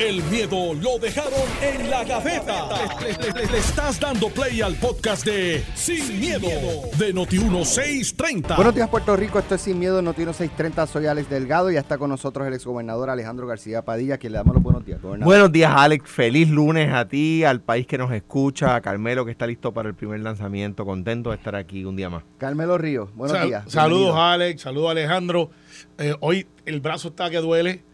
El miedo lo dejaron en la gaveta. Le, le- le estás dando play al podcast de Sin, miedo, de Noti1630. Buenos días, Puerto Rico. Esto es Sin Miedo, Notino 630. Soy Alex Delgado y ya está con nosotros el exgobernador Alejandro García Padilla, quien le damos los buenos días. gobernador. Buenos días, Alex. Feliz lunes a ti, al país que nos escucha, a Carmelo que está listo para el primer lanzamiento. Contento de estar aquí un día más. Carmelo Ríos, buenos Sal- días. Saludos, bienvenido. Alex. Saludos, Alejandro. Eh, hoy el brazo está que duele,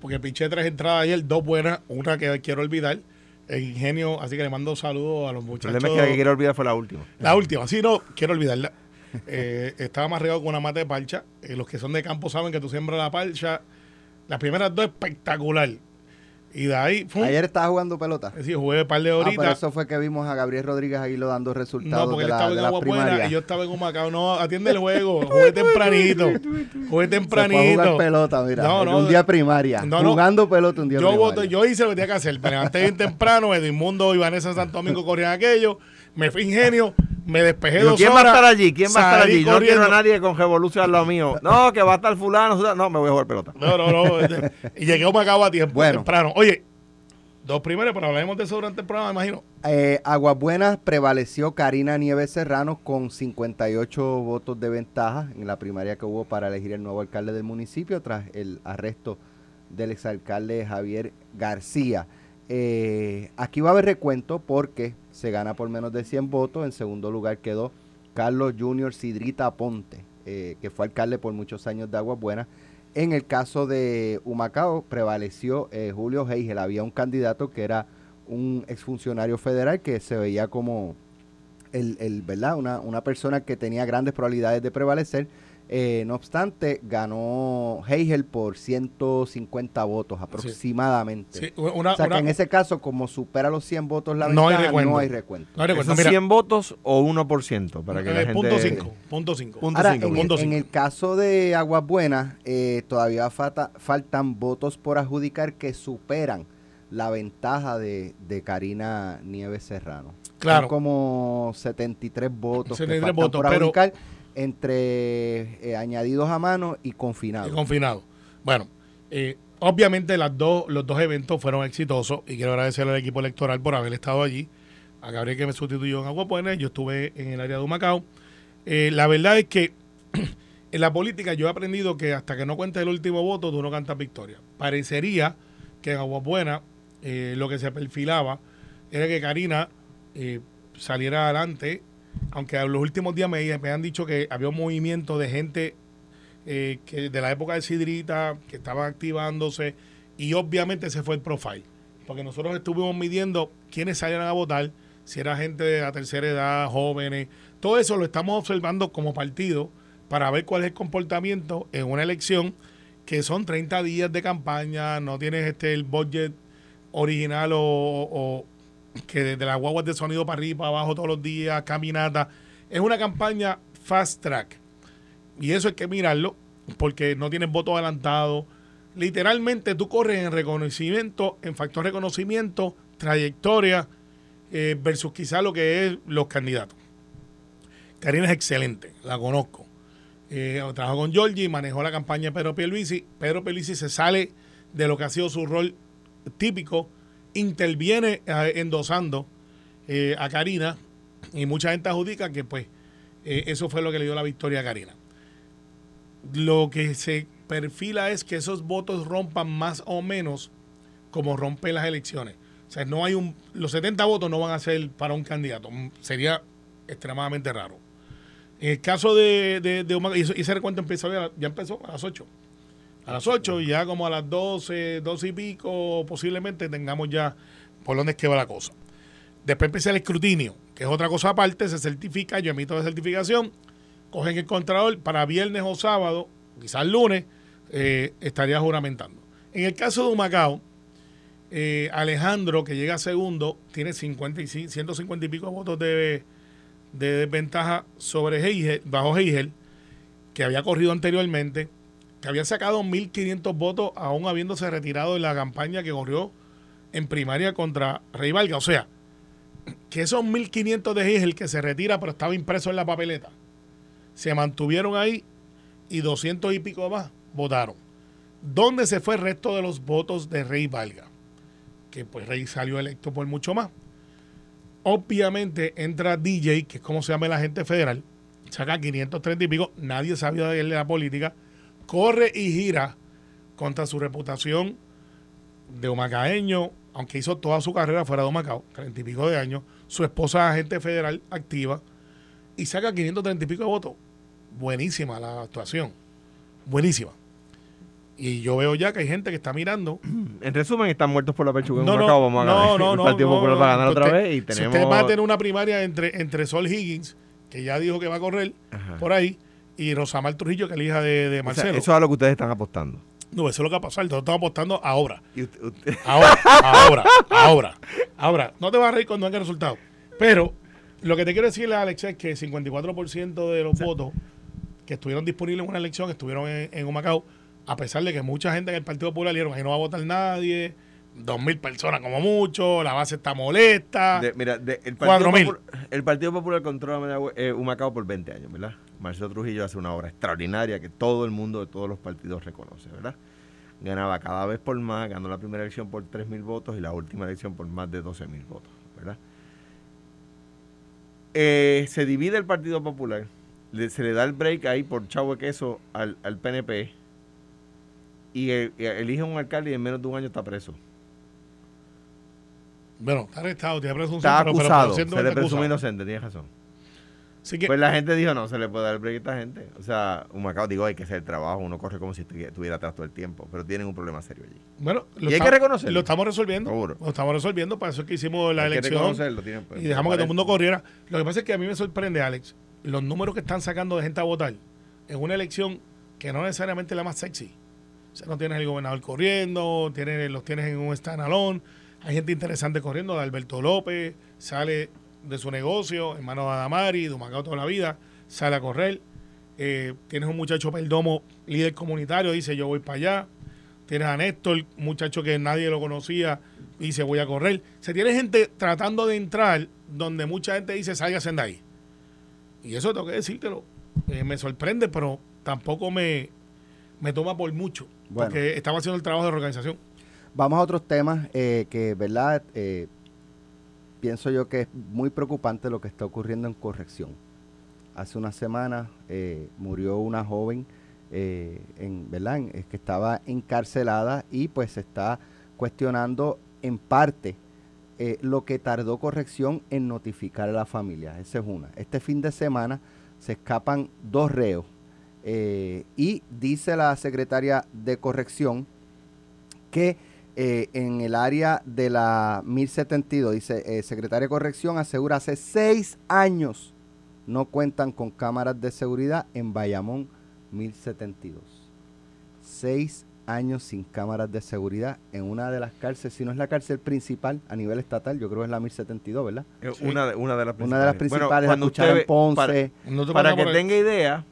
porque piché tres entradas ayer, dos buenas, una que quiero olvidar. El ingenio, así que le mando saludos a los El muchachos. problema es que la que quiero olvidar fue la última. La última, sí, no, quiero olvidarla. Eh, estaba más regado con una mata de parcha. Eh, los que son de campo saben que tú siembras la parcha. Las primeras dos espectacular. Y de ahí, ¡fum! Ayer estaba jugando pelota. Sí, jugué un par de Ah, horitas. pero eso fue que vimos a Gabriel Rodríguez ahí lo dando No, resultados porque de él estaba de en la agua buena y yo estaba en Humacao. No, atiende el juego. Jugué tempranito. Jugué Se fue a tempranito. jugar pelota, mira. No, no, un día primaria. no, no. jugando pelota un día Yo, primaria. voto, yo hice lo que tenía que hacer. Me levanté bien temprano. Edmundo y Vanessa Santo Domingo corrían aquello. Me fui ingenio. Me despejé Digo, dos ¿Quién va a estar allí? ¿Quién va a estar allí? Yo no corriendo. quiero a nadie con revolución al lado mío. No, que va a estar fulano. No, me voy a jugar pelota. No, no, no. y llegué a Humacao a tiempo. Bueno. Temprano. Oye, dos primeros, pero hablaremos de eso durante el programa, me imagino. Eh, Aguas Buenas prevaleció Karina Nieves Serrano con 58 votos de ventaja en la primaria que hubo para elegir el nuevo alcalde del municipio tras el arresto del exalcalde Javier García. Eh, aquí va a haber recuento porque se gana por menos de 100 votos. En segundo lugar quedó Carlos Junior Sidrita Ponte, eh, que fue alcalde por muchos años de Aguas Buenas. En el caso de Humacao prevaleció eh, Julio Heigel. Había un candidato que era un exfuncionario federal que se veía como el, el, ¿verdad? Una, una persona que tenía grandes probabilidades de prevalecer. Eh, no obstante, ganó Heigel por 150 votos aproximadamente. Sí, una, o sea una- que en ese caso, como supera los 100 votos la No hay ventaja, recuento. no hay recuento. no ¿Son mira, 100 votos o 1%? Para que la eh, gente... punto cinco, punto cinco. Punto Ahora, cinco, en, punto el, en cinco. el caso de Aguas Buenas, eh, todavía falta- faltan votos por adjudicar que superan la ventaja de, de Karina Nieves Serrano. Claro. Son como 73 votos, que 73 faltan votos, por pero- adjudicar entre eh, añadidos a mano y confinados. y confinado. Bueno, eh, obviamente los dos eventos fueron exitosos y quiero agradecer al equipo electoral por haber estado allí. A Gabriel que me sustituyó en Agua Buena, yo estuve en el área de Humacao. Eh, la verdad es que en la política yo he aprendido que hasta que no cuentes el último voto, tú no cantas victoria. Parecería que en Agua Buena eh, lo que se perfilaba era que Karina saliera adelante, aunque en los últimos días me, han dicho que había un movimiento de gente eh, que de la época de Sidrita, que estaba activándose, y obviamente ese fue el profile. Porque nosotros estuvimos midiendo quiénes salieran a votar, si era gente de la tercera edad, jóvenes, todo eso lo estamos observando como partido para ver cuál es el comportamiento en una elección que son 30 días de campaña, no tienes este el budget original o que desde las guaguas de sonido para arriba, para abajo todos los días, caminata. Es una campaña fast track. Y eso hay que mirarlo porque no tienes voto adelantado. Literalmente tú corres en reconocimiento, en factor reconocimiento, trayectoria, eh, versus quizá lo que es los candidatos. Karina es excelente, la conozco. Eh, trabajó con Giorgi, manejó la campaña de Pedro Pierluisi. Pedro Pierluisi se sale de lo que ha sido su rol típico, interviene eh, endosando eh, a Karina y mucha gente adjudica que pues eh, eso fue lo que le dio la victoria a Karina. Lo que se perfila es que esos votos rompan más o menos como rompen las elecciones. O sea, no hay un. Los 70 votos no van a ser para un candidato. Mm, Sería extremadamente raro. El caso de, de, Humacao, y, ese recuento empezó ya, ya empezó a las 8. A las 8 y ya como a las 12, 12 y pico, posiblemente tengamos ya por dónde es que va la cosa. Después empieza el escrutinio, que es otra cosa aparte, se certifica, yo emito la certificación, cogen el contralor para viernes o sábado, quizás lunes, eh, estaría juramentando. En el caso de Humacao, eh, Alejandro, que llega segundo, tiene 55, 150 y pico votos de, de desventaja sobre Heigel, bajo Heigel, que había corrido anteriormente, que había sacado 1.500 votos aún habiéndose retirado de la campaña que corrió en primaria contra Rey Valga. O sea, que esos 1.500 de Heigel que se retira pero estaba impreso en la papeleta, se mantuvieron ahí y 200 y pico más votaron. ¿Dónde se fue el resto de los votos de Rey Valga? Que pues Rey salió electo por mucho más. Obviamente entra DJ, que es como se llama el agente federal, saca 530 y pico, nadie sabía de él de la política, corre y gira contra su reputación de humacaeño, aunque hizo toda su carrera fuera de Humacao, 30 y pico de años, su esposa es agente federal activa, y saca 530 y pico de votos. Buenísima la actuación, buenísima. Y yo veo ya que hay gente que está mirando. En resumen, están muertos por la pechuga en No, no, Humacao. Vamos a no, ganar. no, el no, Partido no, Popular no. va a ganar otra Usted- vez y Si usted va a tener una primaria entre, entre Sol Higgins, que ya dijo que va a correr Ajá. por ahí, y Rosamar Trujillo, que es la hija de, de O sea, Marcelo. eso es a lo que ustedes están apostando. No, eso es lo que va a pasar. Nosotros estamos apostando ahora. Usted- usted- Ahora, ahora, ahora, ahora. No te vas a reír cuando venga el resultado. Pero lo que te quiero decirle, Alex, es que 54% de los votos que estuvieron disponibles en una elección estuvieron en, en Humacao, a pesar de que mucha gente en el Partido Popular dijeron, ahí no va a votar nadie, dos mil personas como mucho, la base está molesta. de- mira, de- el, Partido. Popular, el Partido Popular controla eh, Humacao por 20 años, ¿verdad? Marcelo Trujillo hace una obra extraordinaria que todo el mundo de todos los partidos reconoce, ¿verdad? Ganaba cada vez por más, ganó la primera elección por 3 mil votos y la última elección por más de 12 mil votos, ¿verdad? Eh, se divide el Partido Popular, le- se le da el break ahí por chavo queso al, al PNP y, y elige un alcalde y en menos de un año está preso. Bueno, está arrestado, tiene presunción. Está pero- pero acusado, se le presume acusado. inocente, tienes razón. Así que, Pues la gente dijo, no, se le puede dar el break a esta gente. O sea, Humacao, digo, hay que hacer el trabajo, uno corre como si estu- estuviera atrás todo el tiempo, pero tienen un problema serio allí. bueno, lo, y hay que reconocerlo. lo estamos resolviendo. Seguro. Lo estamos resolviendo, para eso es que hicimos la Hay que elección. reconocerlo, tienen- pues, y dejamos que todo el mundo corriera. Lo que pasa es que a mí me sorprende, Alex, los números que están sacando de gente a votar en una elección que no necesariamente es la más sexy. O sea, no tienes el gobernador corriendo, tienes, los tienes en un standalone, hay gente interesante corriendo, de Alberto López, sale de su negocio, hermano de Adamari, de Humacao toda la vida, sale a correr. Eh, tienes un muchacho Perdomo, líder comunitario, dice yo voy para allá. Tienes a Néstor, muchacho que nadie lo conocía, dice voy a correr. Se tiene gente tratando de entrar donde mucha gente dice salgas de ahí. Y eso tengo que decírtelo. Eh, me sorprende, pero tampoco me, me toma por mucho. Bueno. Porque estamos haciendo el trabajo de organización. Vamos a otros temas eh, que, ¿verdad? Pienso yo que es muy preocupante lo que está ocurriendo en corrección. Hace una semana eh, murió una joven, eh. En- es que estaba encarcelada y pues se está cuestionando en parte eh, lo que tardó corrección en notificar a la familia. Esa es una. Este fin de semana se escapan dos reos eh, y dice la secretaria de corrección que eh, en el área de la 1072, dice, eh, Secretaria de Corrección asegura hace seis años no cuentan con cámaras de seguridad en Bayamón 1072. Seis años sin cámaras de seguridad en una de las cárceles, si no es la cárcel principal a nivel estatal, yo creo que es la 1072, ¿verdad? Sí. una, de, una de las principales. Una de las principales, la cuando escuchar usted en Ponce. para- No te Para pasa que por tenga idea,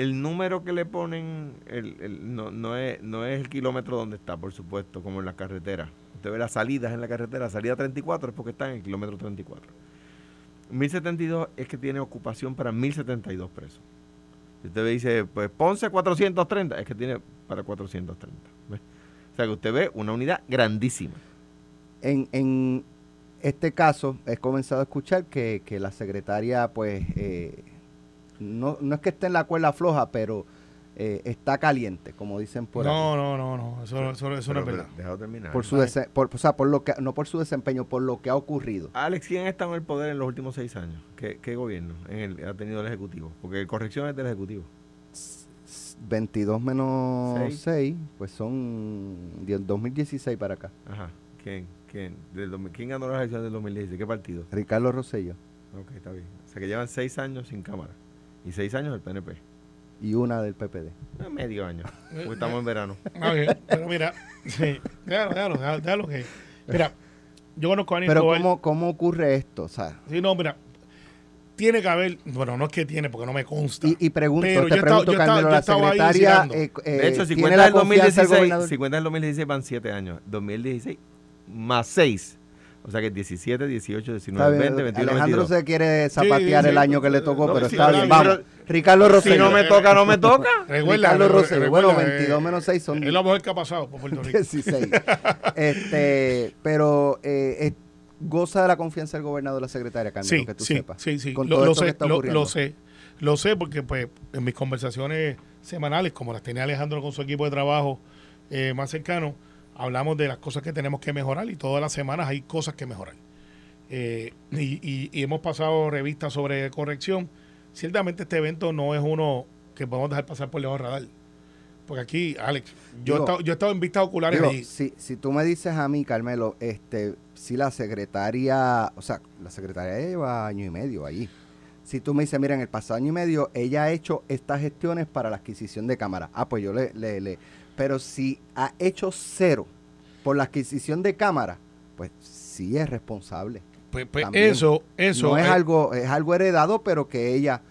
el número que le ponen el, el- no, no, es, no es el kilómetro donde está, por supuesto, como en las carreteras. Usted ve las salidas en la carretera, salida 34 es porque está en el kilómetro 34. 1072 es que tiene ocupación para 1072 presos. Si usted dice, pues Ponce 430, es que tiene para 430. ¿ve? O sea que usted ve una unidad grandísima. En, en este caso he comenzado a escuchar que, que la secretaria pues eh, no, no es que esté en la cuerda floja, pero eh, está caliente, como dicen por ahí. No, no, no, no. Eso, eso, eso no Pero, es verdad. déjalo terminar. por su dese- por, o sea, por lo que no por su desempeño, por lo que ha ocurrido. Alex, ¿quién ha estado en el poder en los últimos seis años? ¿Qué, qué gobierno en el- ha tenido el Ejecutivo? Porque el corrección es del Ejecutivo. 22 menos Seis. 6, pues son de 2016 para acá. Ajá. ¿Quién? ¿Quién? Del ¿Quién ganó las elecciones del 2016? ¿Qué partido? Ricardo Rosello Ok, está bien. O sea que llevan seis años sin cámara. Y seis años el PNP. y una del PPD. Eh, medio año. Porque estamos en verano. Ah, bien, pero mira, sí, déjalo, déjalo, déjalo, déjalo que. Mira, yo conozco a Aníbal Pero. ¿cómo, ¿cómo ocurre esto? O sea, Sí, no, mira, tiene que haber, bueno, no es que tiene, porque no me consta. y, y pregunto, Pero te yo estaba- pregunto, yo estaba- Carmelo, yo la estaba ahí secretaria descifrando. eh, eh, De hecho, si cuentas la el confianza del 2016, gobernador. si cuentas el 2016 van siete años. 2016 más seis O sea que 17, 18, Está 19, bien, 20, 21, Alejandro 22. se quiere zapatear sí, el año que le tocó, no, pero sí, está sí, bien. pero- Vamos. Ricardo Rosselló. Si no me toca, no me toca. Recuerda, Ricardo Rosselló. Bueno, recuerda, 22 eh, menos 6 son Es lo mejor que ha pasado por Puerto Rico. 16. este, pero eh, goza de la confianza del gobernador, la secretaria, Carmen, Sí, que tú sí, sepas. sí, sí. Con Lo, todo lo esto que sé, está lo, ocurriendo. lo sé. Lo sé porque pues en mis conversaciones semanales, como las tenía Alejandro con su equipo de trabajo eh, más cercano, hablamos de las cosas que tenemos que mejorar y todas las semanas hay cosas que mejorar. Eh, y, y- y hemos pasado revistas sobre corrección. Ciertamente este evento no es uno que podemos dejar pasar por del radar. Porque aquí, Alex, yo, he estado, yo he estado en vistas oculares Digo, allí. si, si tú me dices a mí, Carmelo, este, si la secretaria, o sea, la secretaria lleva año y medio allí. Si tú me dices, mira, en el pasado año y medio ella ha hecho estas gestiones para la adquisición de cámaras. Ah, pues yo le, le, le- Pero si ha hecho cero por la adquisición de cámaras, pues sí es responsable. Pues, pues eso, eso. no es eh, algo, es algo heredado, pero que ella,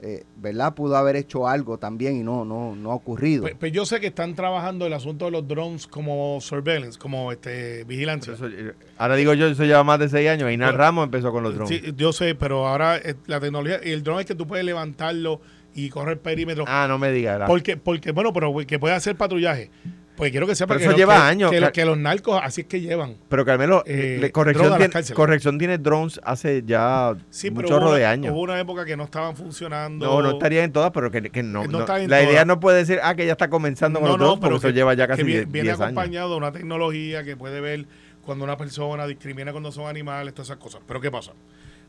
eh, ¿verdad? Pudo haber hecho algo también y no, no, no ha ocurrido. Pues, pues yo sé que están trabajando el asunto de los drones como surveillance, como este vigilancia. Eso, eh, ahora digo yo, eso lleva más de 6 años. Inán Ramos empezó con los drones. Sí, yo sé, pero ahora eh, la tecnología, y el drone es que tú puedes levantarlo y correr perímetro. Ah, no me digas. porque, porque, bueno, pero que puede hacer patrullaje. Pues quiero que sepa Pero que, eso lleva que- años, Que, los narcos así es que llevan. Pero Carmelo, Eh, corrección, tiene, corrección tiene drones hace ya Sí, un chorro de años. hubo una época que no estaban funcionando. No, no estaría en todas, pero que, que no. La todas. idea no puede decir, ah, que ya está comenzando con No, los no, drones, porque pero eso lleva ya casi viene, 10 viene 10 años. acompañado de una tecnología que puede ver cuando una persona discrimina cuando son animales, todas esas cosas. Pero ¿qué pasa?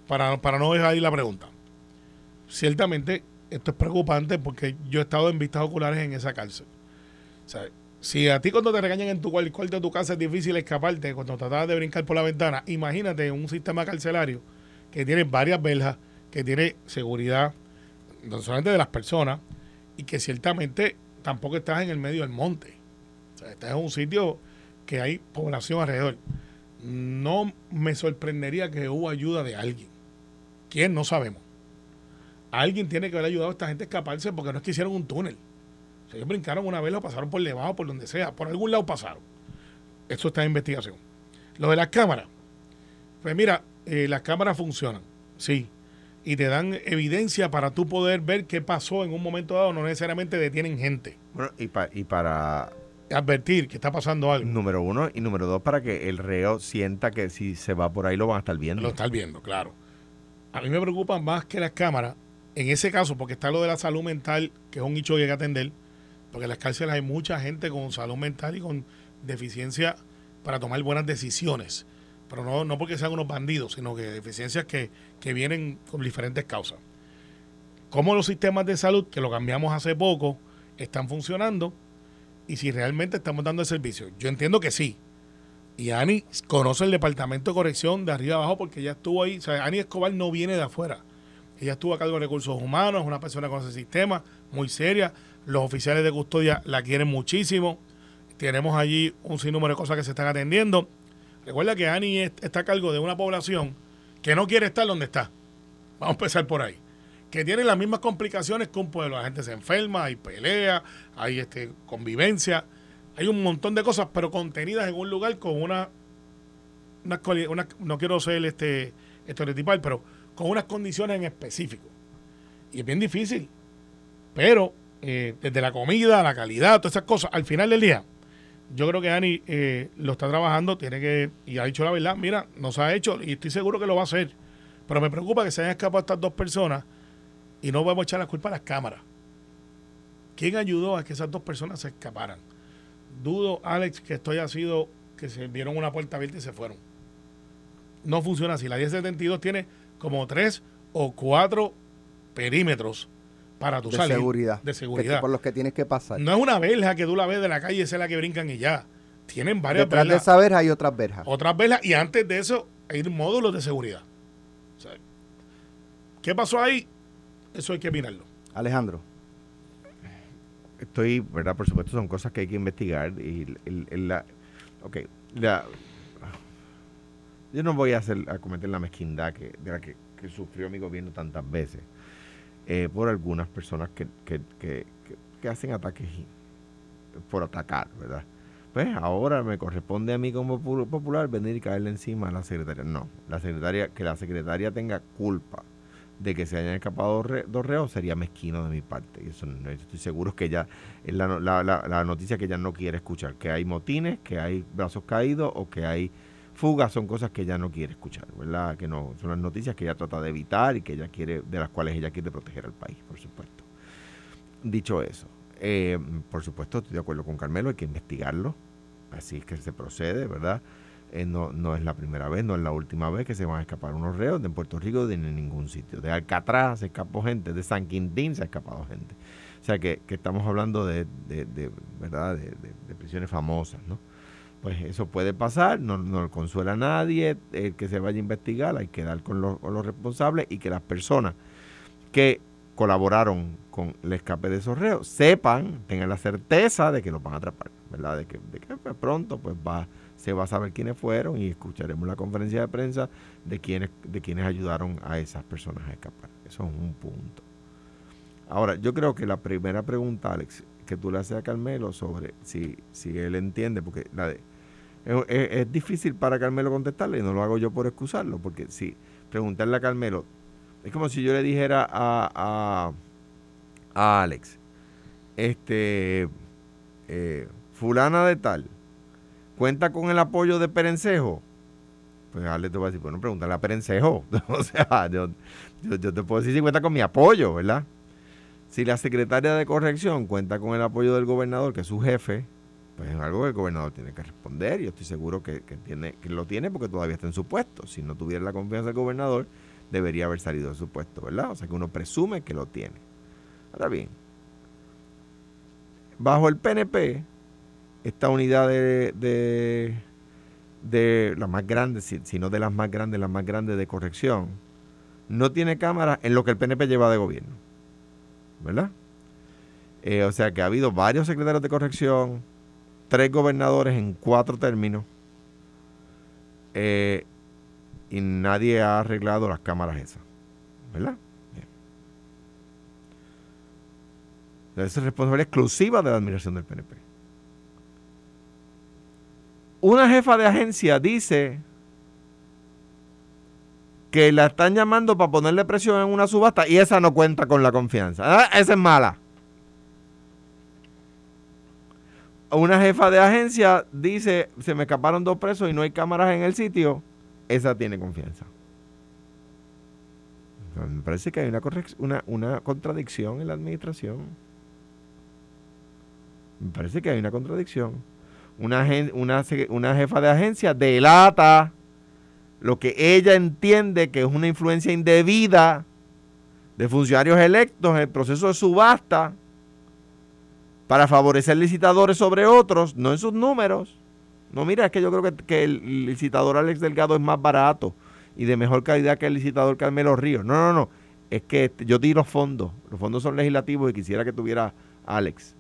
Para, para no dejar ahí la pregunta. Ciertamente, esto es preocupante porque yo he estado en vistas oculares en esa cárcel. O sea, si a ti cuando te regañan en tu cuarto de tu casa es difícil escaparte, cuando tratabas de brincar por la ventana, imagínate un sistema carcelario que tiene varias verjas, que tiene seguridad, no solamente de las personas, y que ciertamente tampoco estás en el medio del monte. O sea, estás en un sitio que hay población alrededor. No me sorprendería que hubo ayuda de alguien. ¿Quién? No sabemos. Alguien tiene que haber ayudado a esta gente a escaparse porque no es que hicieron un túnel. O sea, ellos brincaron una vez, lo pasaron por debajo, por donde sea. Por algún lado pasaron. Esto está en investigación. Lo de las cámaras. Pues mira, eh, las cámaras funcionan. Sí. Y te dan evidencia para tú poder ver qué pasó en un momento dado. No necesariamente detienen gente. Bueno, y, pa- y para, Advertir que está pasando algo. número uno, y número dos, para que el reo sienta que si se va por ahí lo van a estar viendo. Lo estás viendo, claro. A mí me preocupa más que las cámaras, en ese caso, porque está lo de la salud mental, que es un nicho que hay que atender, porque en las cárceles hay mucha gente con salud mental y con deficiencia para tomar buenas decisiones. Pero no, no porque sean unos bandidos, sino que deficiencias que, que vienen con diferentes causas. Cómo los sistemas de salud, que lo cambiamos hace poco, están funcionando y si realmente estamos dando el servicio. Yo entiendo que sí, y Ani conoce el departamento de corrección de arriba abajo porque ella estuvo ahí. O sea, Ani Escobar no viene de afuera. Ella estuvo a cargo de recursos humanos, es una persona con ese sistema, muy seria. Los oficiales de custodia la quieren muchísimo. Tenemos allí un sinnúmero de cosas que se están atendiendo. Recuerda que Ani es- está a cargo de una población que no quiere estar donde está. Vamos a empezar por ahí. Que tiene las mismas complicaciones que un pueblo. La gente se enferma, hay pelea, hay este, convivencia. Hay un montón de cosas, pero contenidas en un lugar con una, una, una- no quiero ser este estereotipal, pero con unas condiciones en específico. Y es bien difícil. Pero eh, desde la comida, la calidad, todas esas cosas, al final del día, yo creo que Ani eh, lo está trabajando, tiene que, y ha dicho la verdad, mira, nos ha hecho, y estoy seguro que lo va a hacer. Pero me preocupa que se hayan escapado estas dos personas y no vamos a echar la culpa a las cámaras. ¿Quién ayudó a que esas dos personas se escaparan? Dudo, Alex, que esto haya sido que se vieron una puerta abierta y se fueron. No funciona así. La 1072 tiene como tres o cuatro perímetros para tu de salir. seguridad. De que- seguridad. por los que tienes que pasar. No es una verja que tú la ves de la calle es la que brincan y ya. Tienen varias Detrás de esa verja hay otras verjas. otras verjas y antes de eso hay módulos de seguridad. O sea, ¿Qué pasó ahí? Eso hay que mirarlo. Alejandro. Estoy, ¿verdad? Por supuesto, son cosas que hay que investigar. Y el- el- el- la, ok, la- yo no voy a, hacer, a cometer la mezquindad que, de la que, sufrió mi gobierno tantas veces eh, por algunas personas que, que, que, hacen ataques por atacar, ¿verdad? pues ahora me corresponde a mí como popular venir y caerle encima a la secretaria. No, la secretaria, que la secretaria tenga culpa de que se hayan escapado dos reos sería mezquino de mi parte. Y eso no, estoy seguro que ella, es la, la, la, noticia que ella no quiere escuchar, que hay motines, que hay brazos caídos o que hay fugas, son cosas que ella no quiere escuchar, ¿verdad? Que no, son las noticias que ella trata de evitar y que ella quiere, de las cuales ella quiere proteger al país, por supuesto. Dicho eso, eh, por supuesto, estoy de acuerdo con Carmelo, hay que investigarlo. Así es que se procede, ¿verdad? Eh, no, no es la primera vez, no es la última vez que se van a escapar unos reos de Puerto Rico de ningún sitio. De Alcatraz se escapó gente, de San Quintín se ha escapado gente. O sea que, estamos hablando de, ¿verdad? De, prisiones famosas, ¿no? Pues eso puede pasar, no, no consuela a nadie, el que se vaya a investigar, hay que dar con los, con los responsables y que las personas que colaboraron con el escape de esos reos sepan, tengan la certeza de que los van a atrapar, ¿verdad? De que, de que pues, pronto pues va, se va a saber quiénes fueron y escucharemos la conferencia de prensa de quienes, de quienes ayudaron a esas personas a escapar. Eso es un punto. Ahora, yo creo que la primera pregunta, Alex, que tú le haces a Carmelo sobre si, si él entiende, porque la de, es, difícil para Carmelo contestarle y no lo hago yo por excusarlo, porque si preguntarle a Carmelo, es como si yo le dijera a, a, Alex, este, eh, fulana de tal, cuenta con el apoyo de Perencejo. Pues Alex te va a decir, bueno, pregúntale a Perencejo. o sea, yo, yo, te puedo decir si cuenta con mi apoyo, ¿verdad? Si la secretaria de corrección cuenta con el apoyo del gobernador, que es su jefe, pues es algo que el gobernador tiene que responder. Yo estoy seguro que, tiene, que lo tiene porque todavía está en su puesto. Si no tuviera la confianza del gobernador, debería haber salido de su puesto, ¿verdad? O sea que uno presume que lo tiene. Ahora bien, bajo el PNP, esta unidad de, de, de la más grande, si, no de las más grandes, la más grande de corrección, no tiene cámara en lo que el PNP lleva de gobierno, ¿verdad? Eh, o sea que ha habido varios secretarios de corrección, tres gobernadores en cuatro términos, eh, y nadie ha arreglado las cámaras esas. ¿Verdad? Esa es responsabilidad exclusiva de la administración del PNP. Una jefa de agencia dice que la están llamando para ponerle presión en una subasta y esa no cuenta con la confianza. Ah, esa es mala. Una jefa de agencia dice, se me escaparon dos presos y no hay cámaras en el sitio esa tiene confianza. Me parece que hay una, una, contradicción en la administración. Me parece que hay una contradicción. Una, una, una jefa de agencia delata lo que ella entiende que es una influencia indebida de funcionarios electos en el proceso de subasta para favorecer licitadores sobre otros, no en sus números. No, mira, es que yo creo que, el licitador Alex Delgado es más barato y de mejor calidad que el licitador Carmelo Ríos. No, no, no. Es que este, yo di los fondos. Los fondos son legislativos y quisiera que tuviera Alex.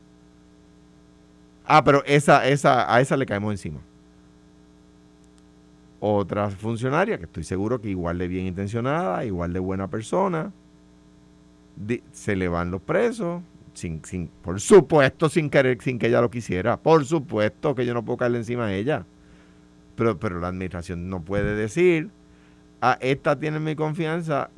Ah, pero esa, esa, a esa le caemos encima. Otra funcionaria, que estoy seguro que igual de bien intencionada, igual de buena persona, se le van los presos, sin, sin, por supuesto, sin querer, sin que ella lo quisiera. Por supuesto que yo no puedo caerle encima a ella. Pero, pero la administración no puede decir, ah, esta tiene mi confianza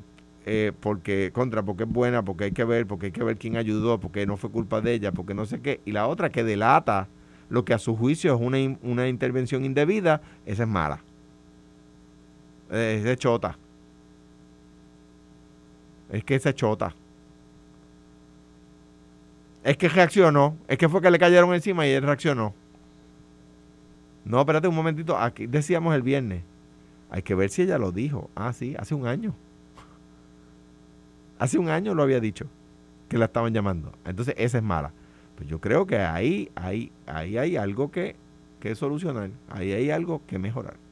eh, porque, contra, porque es buena, porque hay que ver, porque hay que ver quién ayudó, porque no fue culpa de ella, porque no sé qué. Y la otra que delata lo que a su juicio es una, una intervención indebida, esa es mala. Es de chota. Es que esa es chota. Es que reaccionó. Es que fue que le cayeron encima y él reaccionó. No, espérate un momentito. Aquí decíamos el viernes. Hay que ver si ella lo dijo. Ah, sí, hace un año. Hace un año lo había dicho. Que la estaban llamando. Entonces, esa es mala. Pues yo creo que ahí, ahí, ahí hay algo que, que solucionar. Ahí hay algo que mejorar.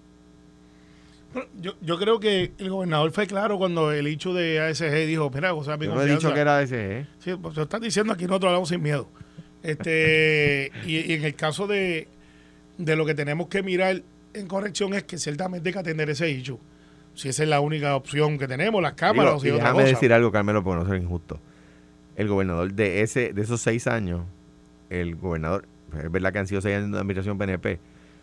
Yo, yo creo que el gobernador fue claro cuando el hecho de ASG dijo, mira, o sea, mi yo no he dicho que era ASG. Sí, pues lo están diciendo aquí nosotros hablamos sin miedo. Este, y, en el caso de, de lo que tenemos que mirar en corrección es que ciertamente hay que atender ese hecho. Si esa es la única opción que tenemos, las cámaras o si déjame decir algo, Carmelo, porque no ser injusto. El gobernador de ese de esos seis años, el gobernador es verdad que han sido seis años de administración PNP,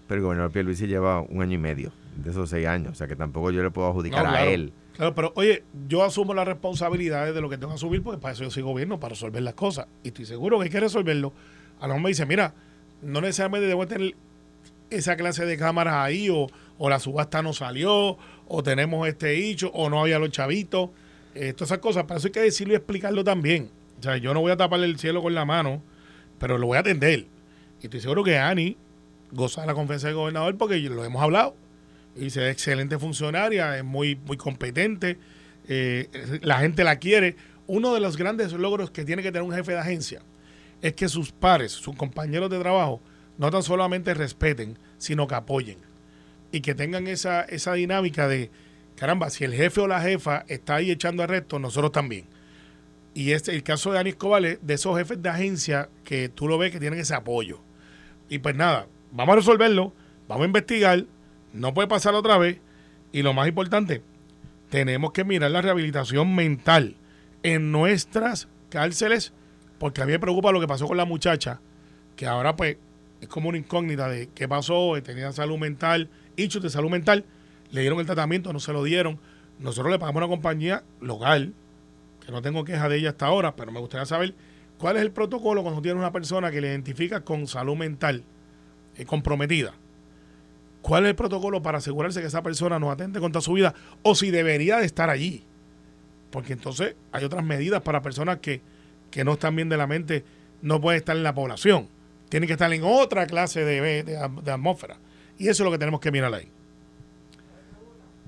pero el gobernador Pierluisi lleva un año y medio de esos seis años, o sea que tampoco yo le puedo adjudicar No, a él. Claro, pero oye, yo asumo las responsabilidades de lo que tengo que asumir porque para eso yo soy gobierno, para resolver las cosas. Y estoy seguro que hay que resolverlo. A lo mejor me dice, mira, no necesariamente debo tener esa clase de cámaras ahí, o, o la subasta no salió, o tenemos este hecho, o no había los chavitos. Eh, todas esas cosas, para eso hay que decirlo y explicarlo también. O sea, yo no voy a taparle el cielo con la mano, pero lo voy a atender. Y estoy seguro que Ani goza de la confianza del gobernador porque lo hemos hablado. Dice, es excelente funcionaria, es muy, muy competente, eh, la gente la quiere. Uno de los grandes logros que tiene que tener un jefe de agencia es que sus pares, sus compañeros de trabajo, no tan solamente respeten, sino que apoyen. Y que tengan esa, esa dinámica de, caramba, si el jefe o la jefa está ahí echando arrestos, nosotros también. Y este, el caso de Ani Escobar es de esos jefes de agencia que tú lo ves que tienen ese apoyo. Y pues nada, vamos a resolverlo, vamos a investigar, no puede pasar otra vez. Y lo más importante, tenemos que mirar la rehabilitación mental en nuestras cárceles, porque a mí me preocupa lo que pasó con la muchacha, que ahora pues es como una incógnita de qué pasó, eh, tenía salud mental, hechos de salud mental, le dieron el tratamiento, no se lo dieron. Nosotros le pagamos una compañía local, que no tengo queja de ella hasta ahora, pero me gustaría saber cuál es el protocolo cuando tiene una persona que le identifica con salud mental eh, comprometida. ¿Cuál es el protocolo para asegurarse que esa persona no atente contra su vida o si debería de estar allí? Porque entonces hay otras medidas para personas que, que no están bien de la mente, no pueden estar en la población. Tienen que estar en otra clase de, de- de atmósfera. Y eso es lo que tenemos que mirar ahí.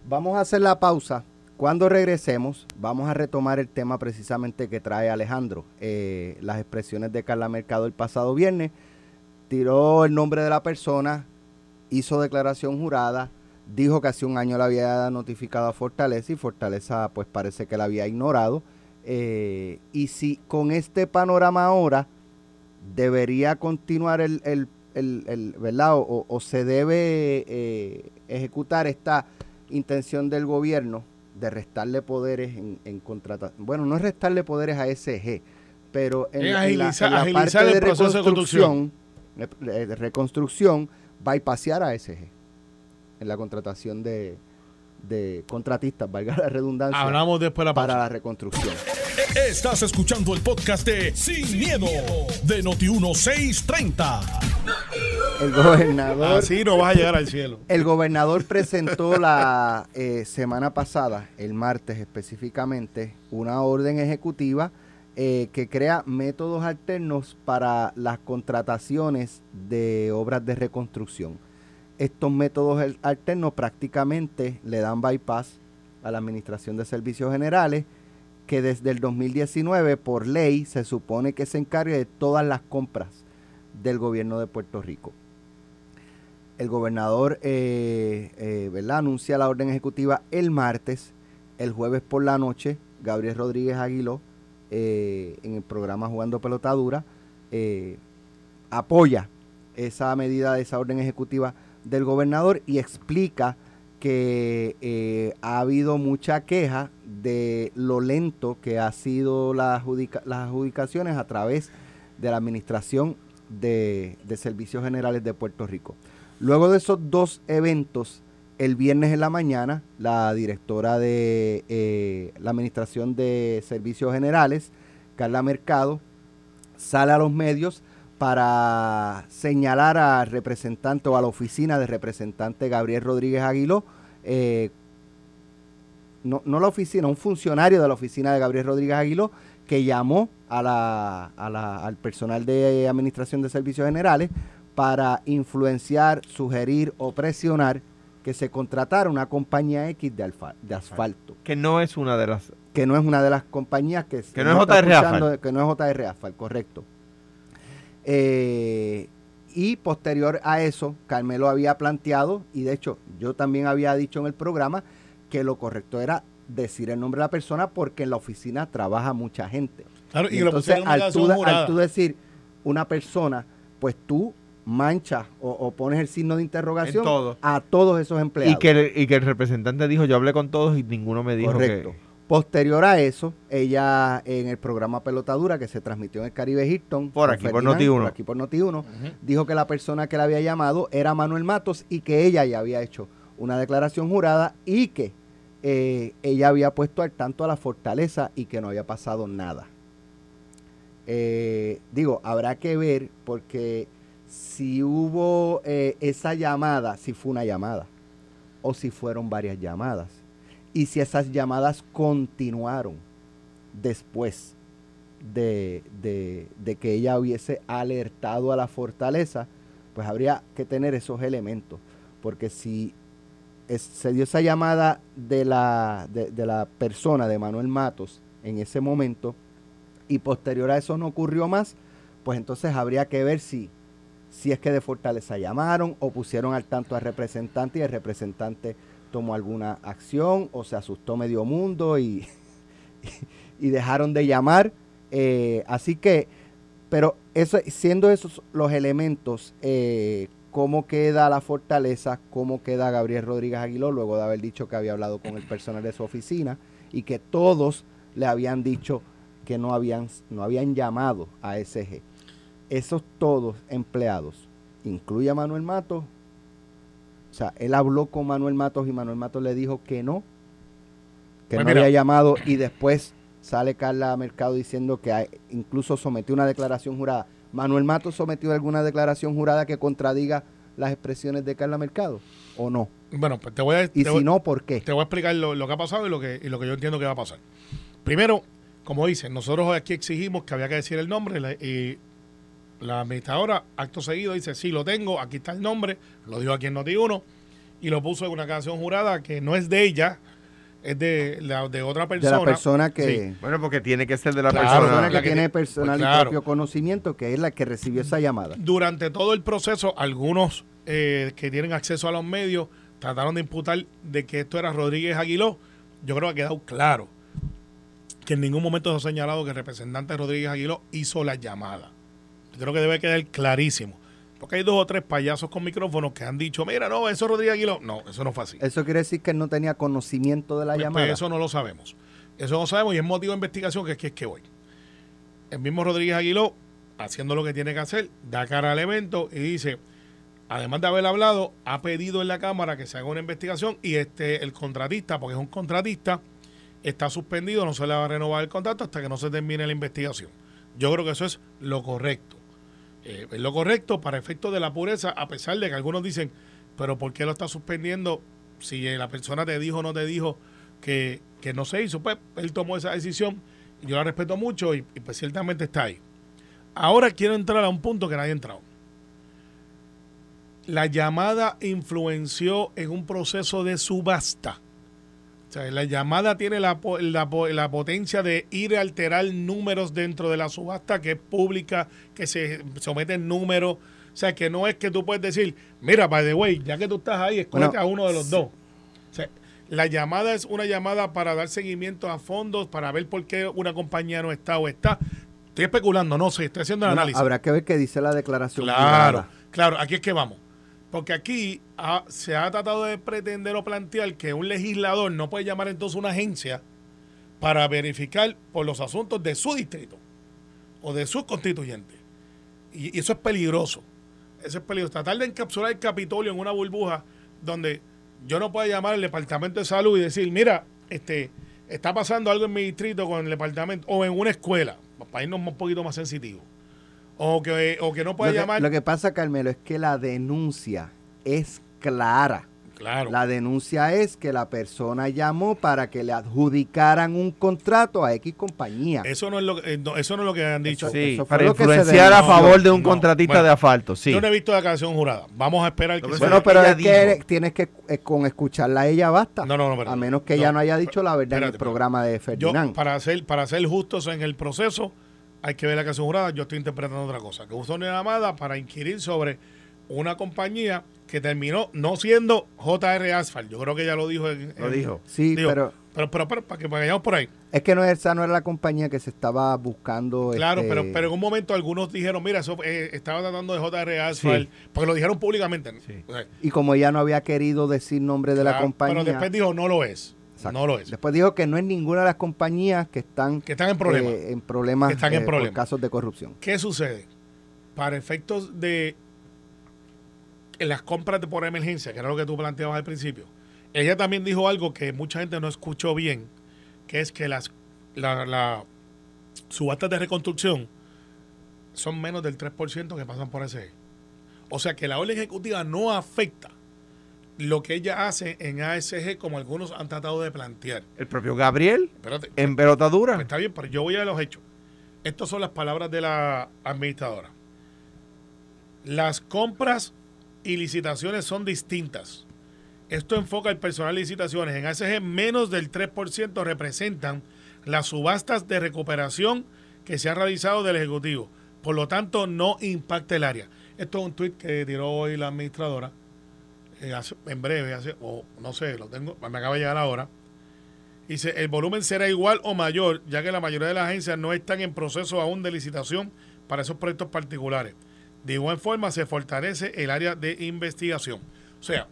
Vamos a hacer la pausa. Cuando regresemos, vamos a retomar el tema precisamente que trae Alejandro. Eh, las expresiones de Carla Mercado el pasado viernes. Tiró el nombre de la persona, hizo declaración jurada, dijo que hace un año la había notificado a Fortaleza y Fortaleza pues parece que la había ignorado. Eh, y si con este panorama ahora debería continuar el, el, el- el- ¿verdad? O, o se debe eh, ejecutar esta intención del gobierno de restarle poderes en, en contratación. Bueno, no es restarle poderes a SG, pero en, Es en la, en parte de reconstrucción, de, de reconstrucción, bypasear a SG en la contratación de, de contratistas, valga la redundancia, Hablamos después de la pausa. para la reconstrucción. Estás escuchando el podcast de Sin, miedo, de Noti1630. El gobernador Así no vas a llegar al cielo. El gobernador presentó la eh, semana pasada, el martes específicamente, una orden ejecutiva eh, que crea métodos alternos para las contrataciones de obras de reconstrucción. Estos métodos al- alternos prácticamente le dan bypass a la Administración de Servicios Generales, que desde el 2019 por ley se supone que se encargue de todas las compras del gobierno de Puerto Rico el gobernador eh, eh, ¿verdad? anuncia la orden ejecutiva el martes, el jueves por la noche, Gabriel Rodríguez Aguiló, eh, en el programa Jugando Pelotadura, eh, apoya esa medida esa orden ejecutiva del gobernador y explica que eh, ha habido mucha queja de lo lento que ha sido la adjudica- las adjudicaciones a través de la Administración de, de Servicios Generales de Puerto Rico. Luego de esos dos eventos, el viernes en la mañana, la directora de eh, la Administración de Servicios Generales, Carla Mercado, sale a los medios para señalar al representante o a la oficina de representante Gabriel Rodríguez Aguiló, eh, no, no la oficina, un funcionario de la oficina de Gabriel Rodríguez Aguiló, que llamó al personal de Administración de Servicios Generales para influenciar, sugerir o presionar que se contratara una compañía X de, alfa- de asfalto, Que no es una de las... que no es una de las compañías que, Que no es JR Asphalt. Que no es JR Asphalt, correcto. Eh, y posterior a eso, Carmelo había planteado, y de hecho yo también había dicho en el programa, que lo correcto era decir el nombre de la persona porque en la oficina trabaja mucha gente. Claro, y, Y lo entonces, al tú, al tú decir una persona, pues tú manchas o, o pones el signo de interrogación todo. a todos esos empleados. Y que, el, y que el representante dijo, yo hablé con todos y ninguno me dijo Correcto. que... Posterior a eso, ella en el programa Pelotadura que se transmitió en el Caribe Hilton, Por aquí, por Ferdinand, Noti1. por aquí por Noti1, dijo que la persona que la había llamado era Manuel Matos y que ella ya había hecho una declaración jurada y que eh, ella había puesto al tanto a la fortaleza y que no había pasado nada. Eh, digo, habrá que ver porque si hubo eh, esa llamada, si fue una llamada o si fueron varias llamadas y si esas llamadas continuaron después de, de- de que ella hubiese alertado a la fortaleza, pues habría que tener esos elementos. Porque si es- se dio esa llamada de la, de, de la persona, de Manuel Matos, en ese momento, y posterior a eso no ocurrió más, pues entonces habría que ver si, si es que de Fortaleza llamaron o pusieron al tanto al representante y el representante tomó alguna acción o se asustó medio mundo y, y dejaron de llamar. Eh, así que, pero eso, siendo esos los elementos, eh, cómo queda la fortaleza, cómo queda Gabriel Rodríguez Aguiló, luego de haber dicho que había hablado con el personal de su oficina y que todos le habían dicho que no habían, no habían llamado a SG. Esos todos empleados, incluye a Manuel Matos, o sea, él habló con Manuel Matos y Manuel Matos le dijo que no, que Pues no mira. había llamado y después sale Carla Mercado diciendo que hay- incluso sometió una declaración jurada. ¿Manuel Matos sometió alguna declaración jurada que contradiga las expresiones de Carla Mercado o no? Bueno, pues te voy a, Y si voy- no, ¿por qué? te voy a explicar lo, lo que ha pasado y lo que, y lo que yo entiendo que va a pasar. Primero, como dicen, nosotros aquí exigimos que había que decir el nombre y la administradora, acto seguido, dice, sí, lo tengo, aquí está el nombre, lo dio aquí en Noti1 y lo puso en una canción jurada que no es de ella, es de, la, de otra De persona. la persona que, Sí. Bueno, porque tiene que ser de la Claro, persona. persona que la que tiene te- personal pues y propio conocimiento, que es la que recibió esa llamada. Durante todo el proceso, algunos eh, que tienen acceso a los medios trataron de imputar de que esto era Rodríguez Aguiló. Yo creo que ha quedado claro que en ningún momento se ha señalado que el representante Rodríguez Aguiló hizo la llamada. Yo creo que debe quedar clarísimo. Porque hay dos o tres payasos con micrófonos que han dicho, mira, no, eso es Rodríguez Aguiló. No, eso no fue así. Eso quiere decir que él no tenía conocimiento de la Pues, llamada. pues eso no lo sabemos. Eso no sabemos y es motivo de investigación que aquí es que voy. El mismo Rodríguez Aguiló, haciendo lo que tiene que hacer, da cara al evento y dice, además de haber hablado, ha pedido en la Cámara que se haga una investigación y este el contratista, porque es un contratista, está suspendido, no se le va a renovar el contrato hasta que no se termine la investigación. Yo creo que eso es lo correcto. Eh, es lo correcto para efectos de la pureza, a pesar de que algunos dicen, pero ¿por qué lo está suspendiendo si eh, la persona te dijo o no te dijo que, que no se hizo? Pues él tomó esa decisión yo la respeto mucho y, y pues ciertamente está ahí. Ahora quiero entrar a un punto que nadie ha entrado. La llamada influenció en un proceso de subasta. O sea, la llamada tiene la, la la potencia de ir a alterar números dentro de la subasta que es pública, que se someten números. O sea, que no es que tú puedes decir, mira, by the way, ya que tú estás ahí, escógete Bueno, a uno de los dos. O sea, la llamada es una llamada para dar seguimiento a fondos, para ver por qué una compañía no está o está. Estoy especulando, no sé, estoy haciendo el análisis. habrá que ver qué dice la declaración. Claro, claro, aquí es que vamos. Porque aquí se ha tratado de pretender o plantear que un legislador no puede llamar entonces una agencia para verificar por los asuntos de su distrito o de sus constituyentes. Y, eso es peligroso. Eso es peligroso. Tratar de encapsular el Capitolio en una burbuja donde yo no pueda llamar al Departamento de Salud y decir, mira, este está pasando algo en mi distrito con el departamento o en una escuela, para irnos un poquito más sensitivos. O que, o que no pueda Lo que, llamar. lo que pasa, Carmelo, es que la denuncia es clara. Claro. La denuncia es que la persona llamó para que le adjudicaran un contrato a X compañía. Eso no es lo que, eh, no, eso no es lo que han dicho. Eso- Sí, eso para lo que se influenciar a favor de un No, contratista bueno. de asfalto, sí. Yo no he visto declaración jurada. Vamos a esperar que bueno, pero ella es que tienes que, eh, con escucharla a ella basta. No, no, no, a menos que ella No. haya dicho la verdad en el programa de yo, Ferdinand. para ser, para ser justos en el proceso, hay que ver la declaración jurada. Yo estoy interpretando otra cosa. Que usó una llamada para inquirir sobre una compañía que terminó no siendo JR Asphalt. Yo creo que ella lo dijo. en- Lo en- dijo. sí, digo, pero Pero, pero, pero, para que vayamos por ahí. es que no, esa no era la compañía que se estaba buscando. Claro, este, pero, pero en un momento algunos dijeron, mira, eso eh, estaba tratando de JR Asphalt, porque lo dijeron públicamente. Sí. O sea, Y como ella no había querido decir nombre de la compañía. Pero después dijo, no lo es. Exacto. No lo es. Después dijo que no es ninguna de las compañías que están, Que están en problemas. eh, en problemas, Que están en eh, por problemas. casos de corrupción. ¿Qué sucede? Para efectos de las compras de por emergencia, que era lo que tú planteabas al principio, ella también dijo algo que mucha gente no escuchó bien, que es que las la, la- subastas de reconstrucción son menos del 3% que pasan por ese. O sea que la orden ejecutiva no afecta lo que ella hace en ASG como algunos han tratado de plantear. El propio Gabriel, Espérate, en pelotadura. pues está bien, pero yo voy a los hechos. Estas son las palabras de la administradora. Las compras y licitaciones son distintas. Esto enfoca el personal de licitaciones. En ASG, menos del 3% representan las subastas de recuperación que se han realizado del Ejecutivo. Por lo tanto, no impacta el área. Esto es un tuit que tiró hoy la administradora. Eh, en breve, hace, o no sé, lo tengo, me acaba de llegar ahora. Dice, el volumen será igual o mayor, ya que la mayoría de las agencias no están en proceso aún de licitación para esos proyectos particulares. De igual forma, se fortalece el área de investigación. O sea,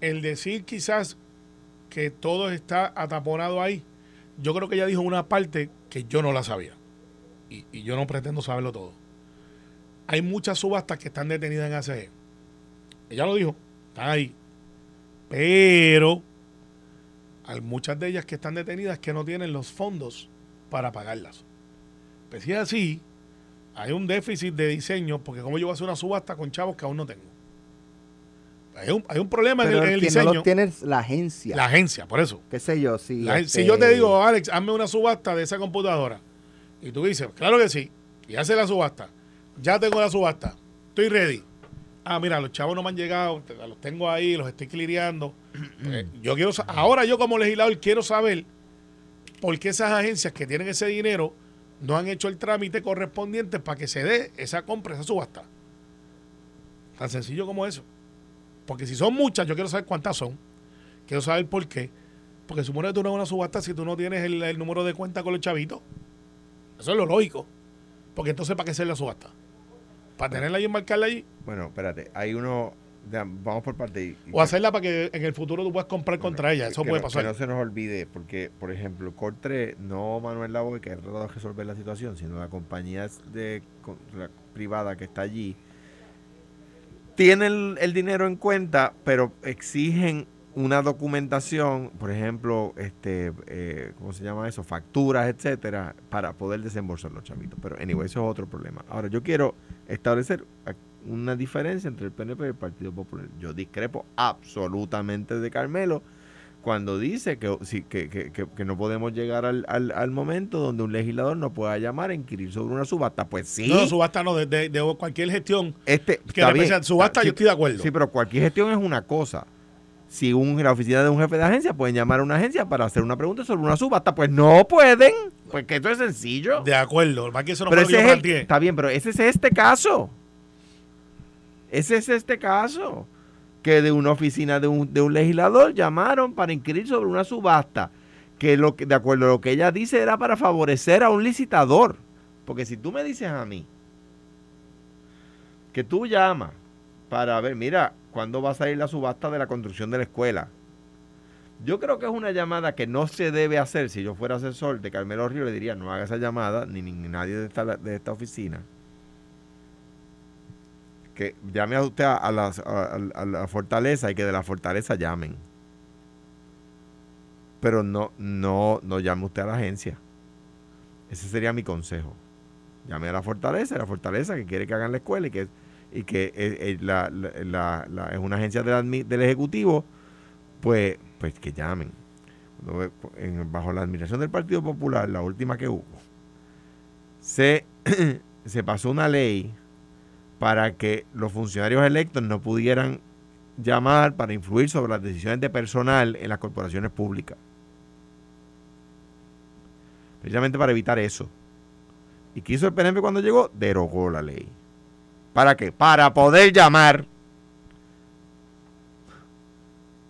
el decir quizás que todo está ataponado ahí, yo creo que ella dijo una parte que yo no la sabía. Y, y yo no pretendo saberlo todo. Hay muchas subastas que están detenidas en ACE. Ella lo dijo, están ahí. Pero hay muchas de ellas que están detenidas que no tienen los fondos para pagarlas. Pues si es así, hay un déficit de diseño, porque como yo voy a hacer una subasta con chavos que aún no tengo. Hay un, hay un problema en el, en el diseño. no lo tiene es la agencia. la agencia, por eso. ¿Qué sé yo? Si, La- este, Si yo te digo, Alex, hazme una subasta de esa computadora, y tú dices, claro que sí, y hace la subasta, ya tengo la subasta, estoy ready. Ah, mira, los chavos no me han llegado, los tengo ahí, los estoy cliriando. Eh, yo quiero, ahora yo como legislador quiero saber por qué esas agencias que tienen ese dinero no han hecho el trámite correspondiente para que se dé esa compra, esa subasta. Tan sencillo como eso. Porque si son muchas, yo quiero saber cuántas son. Quiero saber por qué. Porque supone que tú no es una subasta si tú no tienes el, el número de cuenta con los chavitos. Eso es lo lógico. Porque entonces, ¿para qué hacer la subasta? ¿Para tenerla ahí y marcarla allí? Bueno, espérate, hay uno, vamos por parte. y- y O hacerla para que en el futuro tú puedas comprar contra ella. Eso que puede no- pasar. Que no se nos olvide, porque, por ejemplo, Cortre, no Manuel Lavoe, que ha tratado de resolver la situación, sino la compañía de, con- la privada que está allí, tiene el, el dinero en cuenta, pero exigen una documentación, por ejemplo, este, eh, ¿cómo se llama eso? Facturas, etcétera, para poder desembolsar los chavitos. Pero, anyway, eso es otro problema. Ahora, yo quiero establecer una diferencia entre el PNP y el Partido Popular. Yo discrepo absolutamente de Carmelo cuando dice que, que, que- que- no podemos llegar al, al- al momento donde un legislador no pueda llamar a inquirir sobre una subasta. Pues sí, No, subasta no, de, de- de cualquier gestión. este, Que está bien, subasta, yo estoy de acuerdo. Sí, pero cualquier gestión es una cosa. Si un, la oficina de un jefe de agencia pueden llamar a una agencia para hacer una pregunta sobre una subasta, pues no pueden. Pues que esto es sencillo. De acuerdo. Más que eso no pero ese es está bien, pero ese es este caso. Ese es este caso. Que de una oficina de un, de un legislador llamaron para inquirir sobre una subasta. Que, lo que de acuerdo a lo que ella dice era para favorecer a un licitador. Porque si tú me dices a mí que tú llamas para ver, mira, ¿cuándo va a salir la subasta de la construcción de la escuela? Yo creo que es una llamada que no se debe hacer. Si yo fuera asesor de Carmelo Río, le diría, no haga esa llamada, ni, ni- nadie de esta, de esta oficina. Que llame a usted a- a- a la fortaleza y que de la fortaleza llamen. Pero no, no, no llame usted a la agencia. Ese sería mi consejo. Llame a la fortaleza, la fortaleza que quiere que hagan la escuela y que, y que eh, eh, la- la- la- es una agencia del, del Ejecutivo, pues, pues que llamen. En- bajo la administración del Partido Popular, la última que hubo, se, se pasó una ley para que los funcionarios electos no pudieran llamar para influir sobre las decisiones de personal en las corporaciones públicas. Precisamente para evitar eso. ¿Y qué hizo el PNP cuando llegó? Derogó la ley. ¿Para qué? Para poder llamar.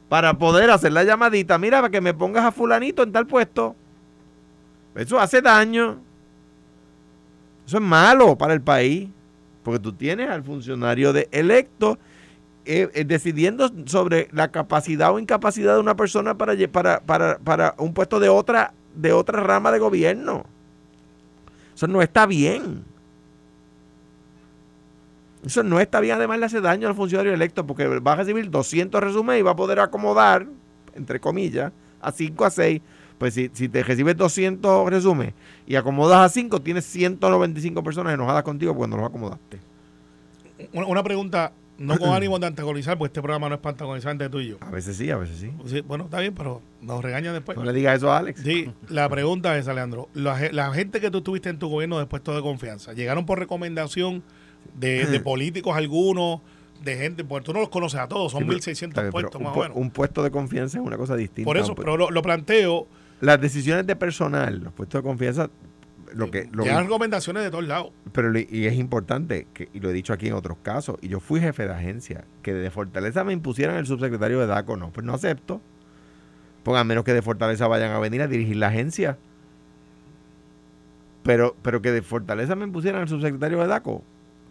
Para poder hacer la llamadita. Mira, para que me pongas a fulanito en tal puesto. Eso hace daño. Eso es malo para el país. Porque tú tienes al funcionario de electo eh, eh, decidiendo sobre la capacidad o incapacidad de una persona para, para, para, para un puesto de otra, de otra rama de gobierno. Eso no está bien. Eso no está bien, además le hace daño al funcionario electo porque va a recibir 200 resúmenes y va a poder acomodar, entre comillas, a 5 a 6. Pues si, si te recibes 200 resúmenes y acomodas a 5, tienes 195 personas enojadas contigo porque no los acomodaste. Una, una pregunta, no con ánimo de antagonizar, porque este programa no es para antagonizar entre tú y yo. A veces sí, a veces sí. Sí, bueno, está bien, pero nos regañan después. No le digas eso a Alex. Sí, la pregunta es, Alejandro, la, la gente que tú tuviste en tu gobierno de puesto de confianza, ¿llegaron por recomendación de, de políticos algunos, de gente, porque tú no los conoces a todos, son Sí, pero- 1.600 está bien, pero puestos un, más o menos. un puesto de confianza es una cosa distinta. Por eso, pero lo, lo planteo, Las decisiones de personal, los puestos de confianza, lo que, lo- llegan recomendaciones de todos lados. pero y es importante, que, y lo he dicho aquí en otros casos, y yo fui jefe de agencia, que de Fortaleza me impusieran el subsecretario de DACO, no, pues no acepto. Porque a menos que de Fortaleza vayan a venir a dirigir la agencia. Pero, pero que de Fortaleza me impusieran el subsecretario de DACO.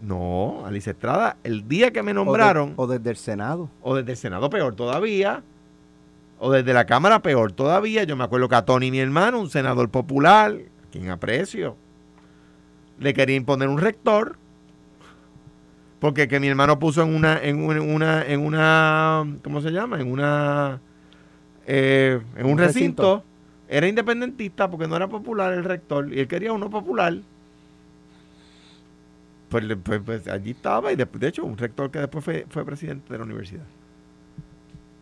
No, Alice Estrada, el día que me O de- nombraron, O, desde el Senado. o desde el Senado peor todavía, o desde la Cámara peor todavía. Yo me acuerdo que a Tony, mi hermano, un senador popular, a quien aprecio, le quería imponer un rector, porque que mi hermano puso en una, en una, en una, en una ¿cómo se llama? En una, eh, en un, Un recinto, recinto. era independentista porque no era popular el rector, y él quería uno popular. Pues, pues- pues allí estaba, y después, de hecho, un rector que después fue, fue presidente de la universidad.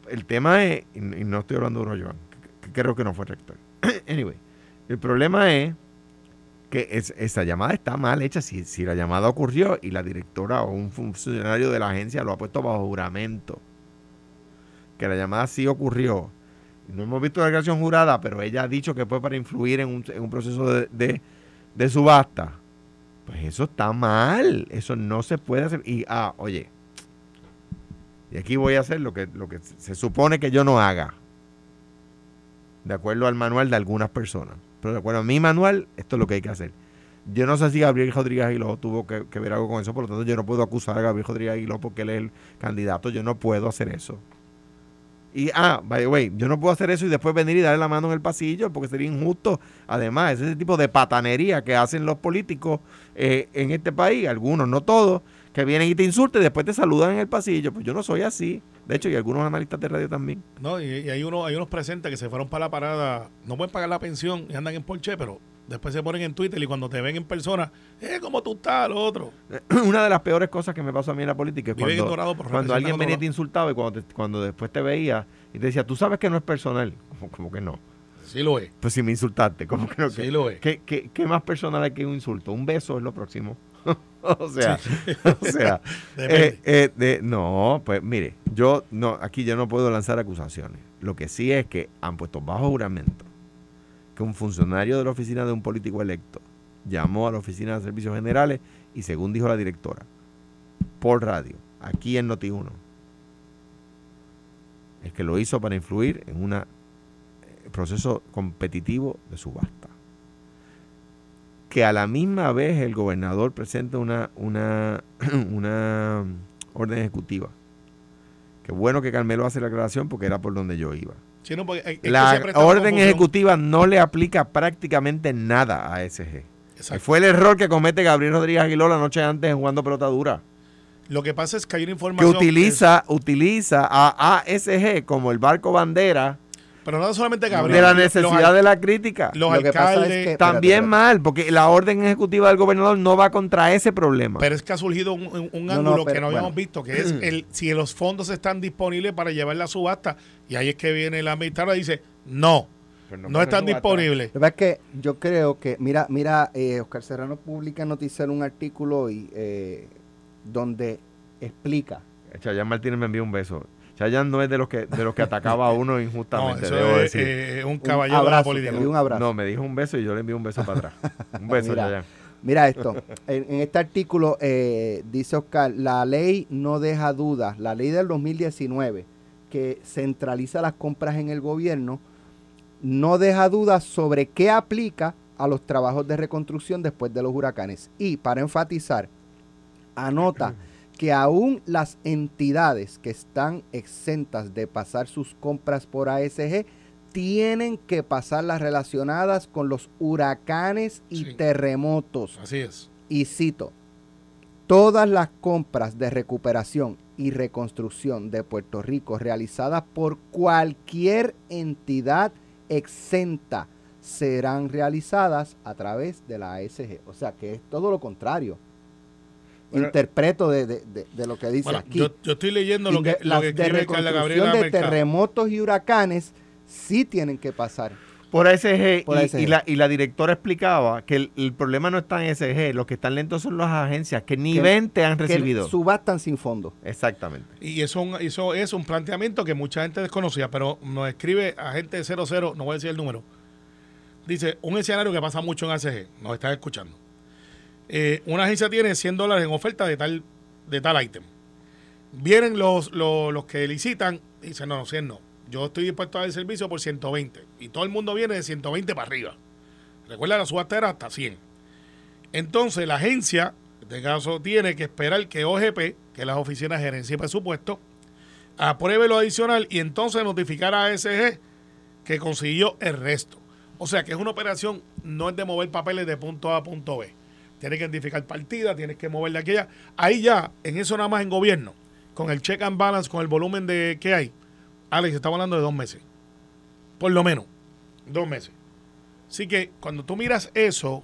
El tema es, y, no estoy hablando de uno, Joan, que, creo que no fue rector. anyway, el problema es que es- esa llamada está mal hecha. Si, la llamada ocurrió y la directora o un funcionario de la agencia lo ha puesto bajo juramento, que la llamada sí ocurrió. No hemos visto la declaración jurada, pero ella ha dicho que fue para influir en un, en un proceso de, de- de subasta. Pues eso está mal. Eso no se puede hacer. Y, ah, oye, y aquí voy a hacer lo que, lo que se supone que yo no haga. De acuerdo al manual de algunas personas. Pero de acuerdo a mi manual, esto es lo que hay que hacer. Yo no sé si Gabriel Rodríguez Aguiló tuvo que, que ver algo con eso, por lo tanto yo no puedo acusar a Gabriel Rodríguez Aguiló porque él es el candidato. Yo no puedo hacer eso. Y, ah, by the way, yo no puedo hacer eso y después venir y darle la mano en el pasillo porque sería injusto. Además, es ese tipo de patanería que hacen los políticos eh, en este país, algunos, no todos, que vienen y te insultan y después te saludan en el pasillo. Pues yo no soy así. De hecho, y algunos analistas de radio también. ¿no? Y, y hay, uno, hay unos presentes que se fueron para la parada, no pueden pagar la pensión y andan en Porsche, pero después se ponen en Twitter y cuando te ven en persona, eh, ¿cómo tú estás? Lo otro. Una de las peores cosas que me pasó a mí en la política es cuando, alguien venía y te insultaba y cuando, te- cuando después te veía y te decía, tú sabes que no es personal. Como, como que no. Sí lo es. Pues si me insultaste, como que no. Sí que- lo es. ¿Qué, qué, qué más personal hay que un insulto? Un beso es lo próximo. o sea, o sea, eh, eh, de- no, pues mire, yo no, aquí yo no puedo lanzar acusaciones. Lo que sí es que han puesto bajo juramento que un funcionario de la oficina de un político electo llamó a la oficina de servicios generales y según dijo la directora, por radio, aquí en Noti1, es que lo hizo para influir en un proceso competitivo de subasta. Que a la misma vez el gobernador presenta una, una orden ejecutiva. Qué bueno que Carmelo hace la aclaración porque era por donde yo iba. Sí, no, porque hay- es que La orden ejecutiva no le aplica prácticamente nada a SG. Exacto. Fue el error que comete Gabriel Rodríguez Aguiló la noche antes en jugando pelota dura. Lo que pasa es que hay una Que información. utiliza, utiliza a ASG como el barco bandera pero no solamente Gabriel. de la necesidad de la crítica. Los Lo que pasa es alcaldes. que- También espérate, mal, porque la orden ejecutiva del gobernador no va contra ese problema. Pero es que ha surgido un, un- un No, no, ángulo que no habíamos bueno. visto, que es el si los fondos están disponibles para llevar la subasta. Y ahí es que viene la administradora y dice, no, Pero no, no fue están disponibles. La verdad es que yo creo que, mira, mira, eh, Oscar Serrano publica en Noticiero un artículo y, eh, donde explica. Chayanne Martínez me envió un beso. Chayanne no es de los que de los que atacaba a uno No, injustamente, eso debo es decir. eh, un Un caballero de la abrazo, política. te envío un abrazo. No, me dijo un beso y yo le envié un beso para atrás. Un beso, Mira. Chayanne. Mira esto, en, en este artículo eh, dice Oscar, la ley no deja dudas, la ley del 2019 que centraliza las compras en el gobierno, no deja dudas sobre qué aplica a los trabajos de reconstrucción después de los huracanes. Y para enfatizar, anota que aún las entidades que están exentas de pasar sus compras por ASG tienen que pasar las relacionadas con los huracanes y Sí. terremotos. Así es. Y cito, todas las compras de recuperación y reconstrucción de Puerto Rico realizadas por cualquier entidad exenta serán realizadas a través de la ASG. O sea que es todo lo contrario. Bueno, Interpreto de, de- de- de lo que dice Bueno, aquí. yo, yo estoy leyendo lo que, lo que de escribe Carla reconstrucción Gabriela de Mercado. terremotos y huracanes sí tienen que pasar. Por ASG, Por y, ASG. y la, y la directora explicaba que el, el problema no está en ASG, los que están lentos son las agencias que ni Que- 20 han Que recibido. subastan sin fondo. Exactamente. Y eso, eso es un planteamiento que mucha gente desconocía, pero nos escribe agente 00, no voy a decir el número. Dice, un escenario que pasa mucho en ACG, nos están escuchando. Eh, una agencia tiene 100 dólares en oferta de tal, de tal ítem. Vienen los, los, los que licitan y dicen, no, no, 100 no. Yo estoy dispuesto a dar el servicio por 120. Y todo el mundo viene de 120 para arriba. Recuerda, la subasta era hasta 100. Entonces, la agencia, en este caso, tiene que esperar que OGP, que es las oficinas de gerencia y presupuesto, apruebe lo adicional y entonces notificar a ASG que consiguió el resto. O sea que es una operación, no es de mover papeles de punto A a punto B. Tienes que identificar partida, tienes que mover de aquella. Ahí ya, en eso nada más en gobierno, con el check and balance, con el volumen de que hay, Alex, estamos hablando de dos meses. Por lo menos, dos meses. Así que cuando tú miras eso,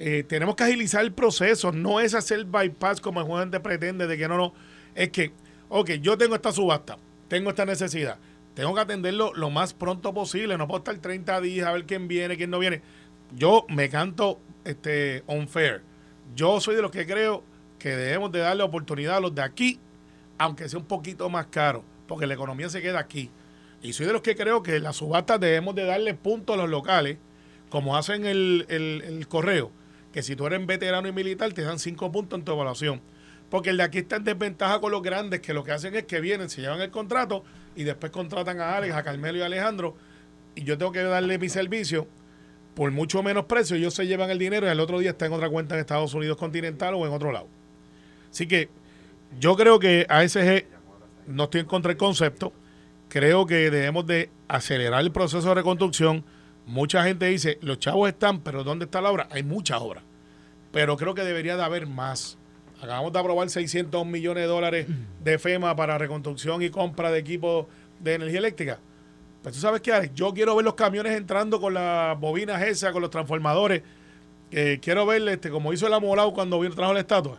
eh, tenemos que agilizar el proceso. No es hacer bypass como el gente pretende de que no, no. Es que, ok, yo tengo esta subasta, tengo esta necesidad. Tengo que atenderlo lo más pronto posible. No puedo estar 30 días a ver quién viene, quién no viene. Yo me canto este, unfair. Yo soy de los que creo que debemos de darle oportunidad a los de aquí, aunque sea un poquito más caro, porque la economía se queda aquí. Y soy de los que creo que las subastas debemos de darle puntos a los locales, como hacen el, el, el correo, que si tú eres veterano y militar te dan cinco puntos en tu evaluación. Porque el de aquí está en desventaja con los grandes, que lo que hacen es que vienen, se llevan el contrato y después contratan a Alex, a Carmelo y a Alejandro, y yo tengo que darle mi servicio por mucho menos precio, ellos se llevan el dinero y al otro día está en otra cuenta en Estados Unidos continental o en otro lado. Así que yo creo que ASG, no estoy en contra del concepto, creo que debemos de acelerar el proceso de reconstrucción. Mucha gente dice, los chavos están, pero ¿dónde está la obra? Hay mucha obra. Pero creo que debería de haber más. Acabamos de aprobar 600 millones de dólares de FEMA para reconstrucción y compra de equipos de energía eléctrica. Pues tú sabes qué, Alex? yo quiero ver los camiones entrando con las bobinas esas, con los transformadores. Eh, quiero ver, este, como hizo el amolado cuando vino trajo la estatua.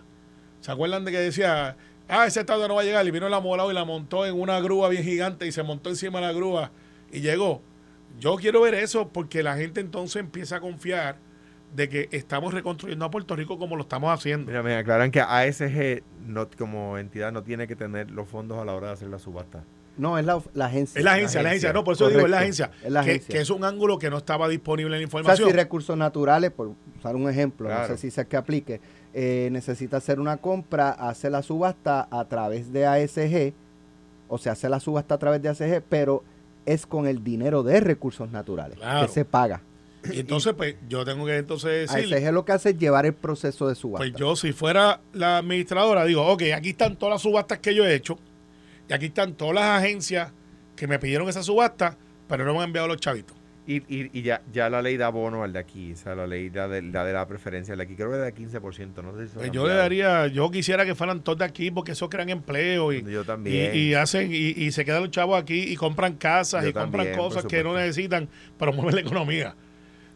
¿Se acuerdan de que decía, ah, esa estatua no va a llegar? Y vino el amolado y la montó en una grúa bien gigante y se montó encima de la grúa y llegó. Yo quiero ver eso porque la gente entonces empieza a confiar de que estamos reconstruyendo a Puerto Rico como lo estamos haciendo. Mira, me aclaran que ASG no, como entidad no tiene que tener los fondos a la hora de hacer la subasta. No, es la, la agencia. Es la agencia, la agencia. No, por eso digo, es la agencia. es la que, agencia. que es un ángulo que no estaba disponible en la O sea, información. si recursos naturales, por usar un ejemplo, no Claro. sé si que aplique, eh, necesita hacer una compra, hace la subasta a través de ASG, o sea, hace la subasta a través de ASG, pero es con el dinero de recursos naturales Claro. que se paga. y entonces, pues, yo tengo que entonces decirle, ASG lo que hace es llevar el proceso de subasta. pues yo si fuera la administradora, digo, ok, aquí están todas las subastas que yo he hecho, y aquí están todas las agencias que me pidieron esa subasta, pero no me han enviado los chavitos. Y, y, y ya, ya la ley da bono al de aquí, o sea, la ley la de la, de la preferencia al de aquí, creo que da 15%, no sé si Pues yo le daría, yo quisiera que fueran todos de aquí porque eso crean empleo y, Yo también. y hacen y, y se quedan los chavos aquí y compran casas Yo y compran también, cosas que no necesitan para mover la economía,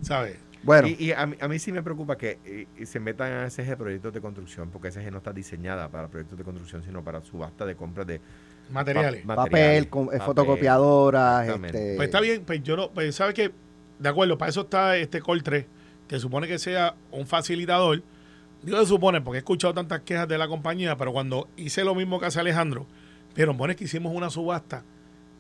¿sabes? bueno, Y, y a, mí, a mí sí me preocupa que eh, y se metan a ASG proyectos de construcción, porque ASG no está diseñada para proyectos de construcción, sino para subasta de compras de Materiales. pa- papel, con, eh, papel. fotocopiadoras, este, Pues está bien, pues yo no, pues sabes que, de acuerdo, para eso está este Call 3, que supone que sea un facilitador. Digo se supone, porque he escuchado tantas quejas de la compañía, pero cuando hice lo mismo que hace Alejandro, vieron, bueno, es que hicimos una subasta,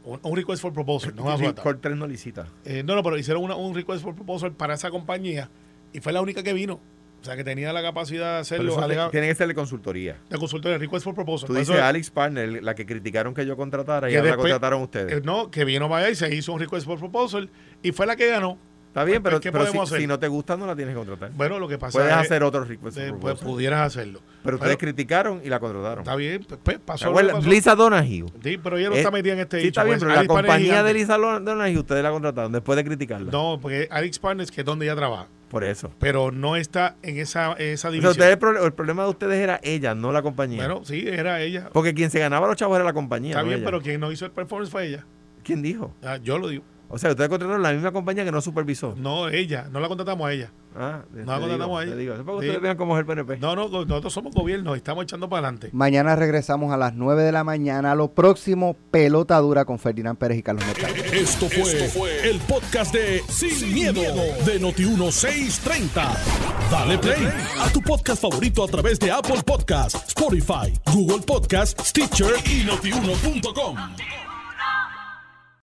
un, un request for proposal, no una subasta. Core 3 no licita. Eh, no, no, pero hicieron una- un request for proposal para esa compañía y fue la única que vino. O sea, que tenía la capacidad de hacerlo. alega- tiene que ser de consultoría. de consultoría, request for proposal. Tú dices eso, Alex Partner, la que criticaron que yo contratara y ahora la contrataron ustedes. eh, no, que vino allá y se hizo un request for proposal y fue la que ganó. Está bien, Pues, pero, ¿qué pero si, podemos hacer? si no te gusta, no la tienes que contratar. Bueno, lo que pasa Puedes es hacer otro request eh, pues, pudieras hacerlo. Pero ustedes Pero- criticaron y la contrataron. Está bien, pues, pues, ¿Se pasó. lo que pasó. Lisa Donahue. Sí, pero ella no Eh, está metida en este Sí, dicho, está bien, pues, pero la Alex compañía de. Lisa Donahue ustedes la contrataron después de criticarla. No, porque Alex Partners, que es donde ella trabaja, Por eso. pero no está en esa, esa división. ustedes- el, pro- el problema de ustedes era ella, no la compañía. bueno, sí, era ella. Porque quien se ganaba los chavos era la compañía. Está no bien, ella. pero quien no hizo el performance fue ella. ¿Quién dijo? Ah, yo lo digo. O sea, ustedes contrataron la misma compañía que no supervisó. No, ella. No la contratamos a ella. Ah, No la contratamos digo, a ella. te digo. Es para que Sí. ustedes vean cómo es el PNP. No, no, nosotros somos gobierno y estamos echando para adelante. Mañana regresamos a las 9 de la mañana. Lo próximo, pelota dura con Ferdinand Pérez y Carlos Mercado. Esto fue, el podcast de Sin, miedo, de Noti1630. Dale play a tu podcast favorito a través de Apple Podcasts, Spotify, Google Podcasts, Stitcher y notiuno.com.